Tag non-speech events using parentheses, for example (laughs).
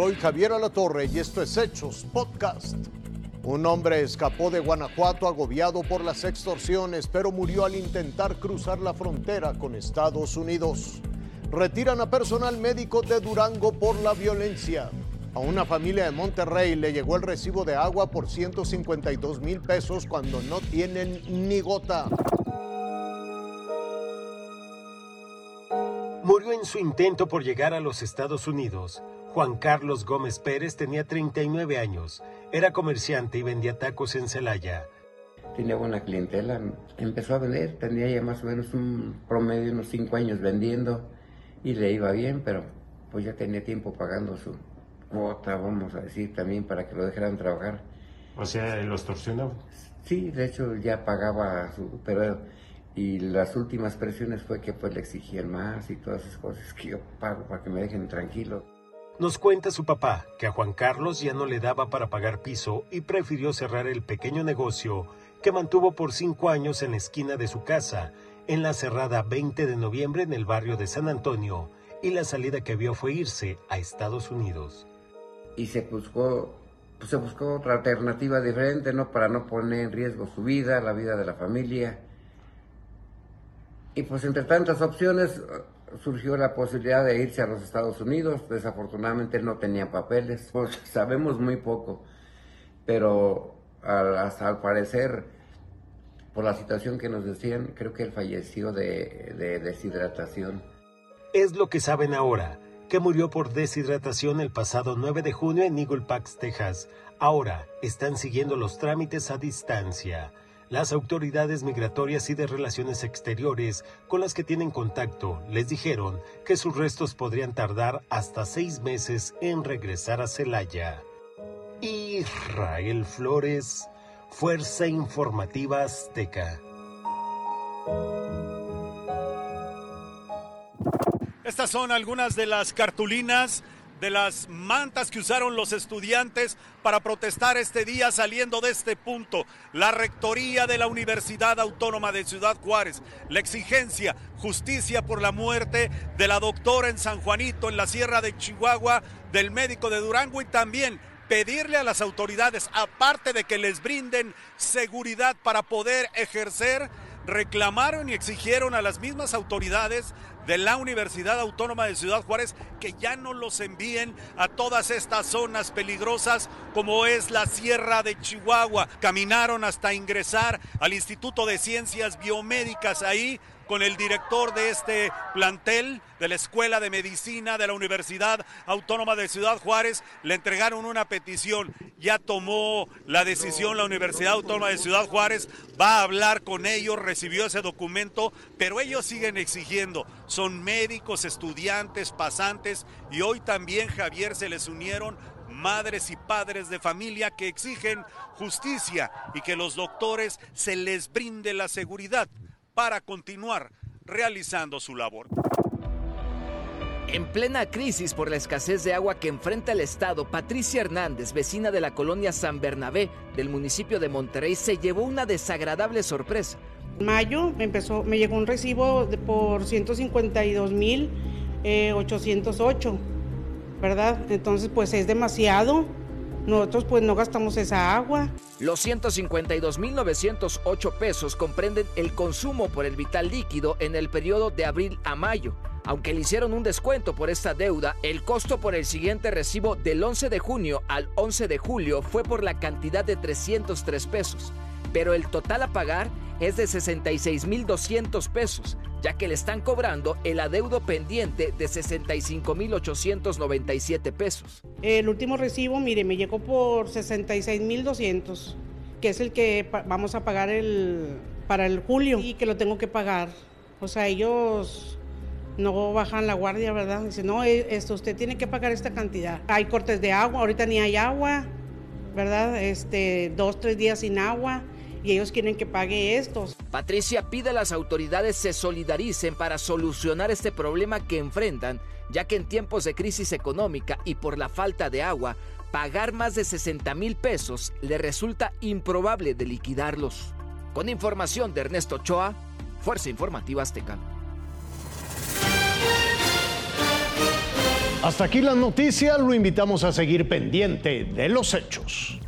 Soy Javier Alatorre y esto es Hechos Podcast. Un hombre escapó de Guanajuato agobiado por las extorsiones, pero murió al intentar cruzar la frontera con Estados Unidos. Retiran a personal médico de Durango por la violencia. A una familia de Monterrey le llegó el recibo de agua por 152 mil pesos cuando no tienen ni gota. Murió en su intento por llegar a los Estados Unidos. Juan Carlos Gómez Pérez tenía 39 años, era comerciante y vendía tacos en Celaya. Tenía buena clientela, empezó a vender, tenía ya más o menos un promedio de unos 5 años vendiendo y le iba bien, pero pues ya tenía tiempo pagando su cuota, vamos a decir, también para que lo dejaran trabajar. O sea, ¿lo extorsionó? Sí, de hecho ya pagaba su, pero y las últimas presiones fue que pues le exigían más y todas esas cosas que yo pago para que me dejen tranquilo. Nos cuenta su papá que a Juan Carlos ya no le daba para pagar piso y prefirió cerrar el pequeño negocio que mantuvo por cinco años en la esquina de su casa, en la cerrada 20 de noviembre en el barrio de San Antonio, y la salida que vio fue irse a Estados Unidos. Y se buscó, pues se buscó otra alternativa diferente, ¿no? Para no poner en riesgo su vida, la vida de la familia. Y pues entre tantas opciones surgió la posibilidad de irse a los Estados Unidos. Desafortunadamente no tenía papeles, (laughs) pues sabemos muy poco. Pero hasta al parecer, por la situación que nos decían, creo que él falleció de, de deshidratación. Es lo que saben ahora, que murió por deshidratación el pasado 9 de junio en Eagle Pax, Texas. Ahora están siguiendo los trámites a distancia. Las autoridades migratorias y de relaciones exteriores con las que tienen contacto les dijeron que sus restos podrían tardar hasta seis meses en regresar a Celaya. Israel Flores, Fuerza Informativa Azteca. Estas son algunas de las cartulinas de las mantas que usaron los estudiantes para protestar este día saliendo de este punto. La rectoría de la Universidad Autónoma de Ciudad Juárez, la exigencia, justicia por la muerte de la doctora en San Juanito, en la Sierra de Chihuahua, del médico de Durango y también pedirle a las autoridades, aparte de que les brinden seguridad para poder ejercer, reclamaron y exigieron a las mismas autoridades de la Universidad Autónoma de Ciudad Juárez que ya no los envíen a todas estas zonas peligrosas como es la Sierra de Chihuahua. Caminaron hasta ingresar al Instituto de Ciencias Biomédicas ahí con el director de este plantel de la Escuela de Medicina de la Universidad Autónoma de Ciudad Juárez. Le entregaron una petición. Ya tomó la decisión la Universidad Autónoma de Ciudad Juárez. Va a hablar con ellos, recibió ese documento, pero ellos siguen exigiendo. Son médicos, estudiantes, pasantes y hoy también Javier se les unieron madres y padres de familia que exigen justicia y que los doctores se les brinde la seguridad para continuar realizando su labor. En plena crisis por la escasez de agua que enfrenta el Estado, Patricia Hernández, vecina de la colonia San Bernabé del municipio de Monterrey, se llevó una desagradable sorpresa. En mayo me, empezó, me llegó un recibo de, por 152 mil 808, ¿verdad? Entonces pues es demasiado nosotros pues no gastamos esa agua. Los 152.908 pesos comprenden el consumo por el vital líquido en el periodo de abril a mayo. Aunque le hicieron un descuento por esta deuda, el costo por el siguiente recibo del 11 de junio al 11 de julio fue por la cantidad de 303 pesos, pero el total a pagar es de 66.200 pesos, ya que le están cobrando el adeudo pendiente de 65.897 pesos. El último recibo, mire, me llegó por 66.200, que es el que vamos a pagar el, para el julio y que lo tengo que pagar. O sea, ellos no bajan la guardia, ¿verdad? Dicen, no, e, esto usted tiene que pagar esta cantidad. Hay cortes de agua, ahorita ni hay agua, ¿verdad? Este, dos, tres días sin agua y ellos quieren que pague estos. Patricia pide a las autoridades se solidaricen para solucionar este problema que enfrentan, ya que en tiempos de crisis económica y por la falta de agua, pagar más de 60 mil pesos le resulta improbable de liquidarlos. Con información de Ernesto Ochoa, Fuerza Informativa Azteca. Hasta aquí la noticia, lo invitamos a seguir pendiente de los hechos.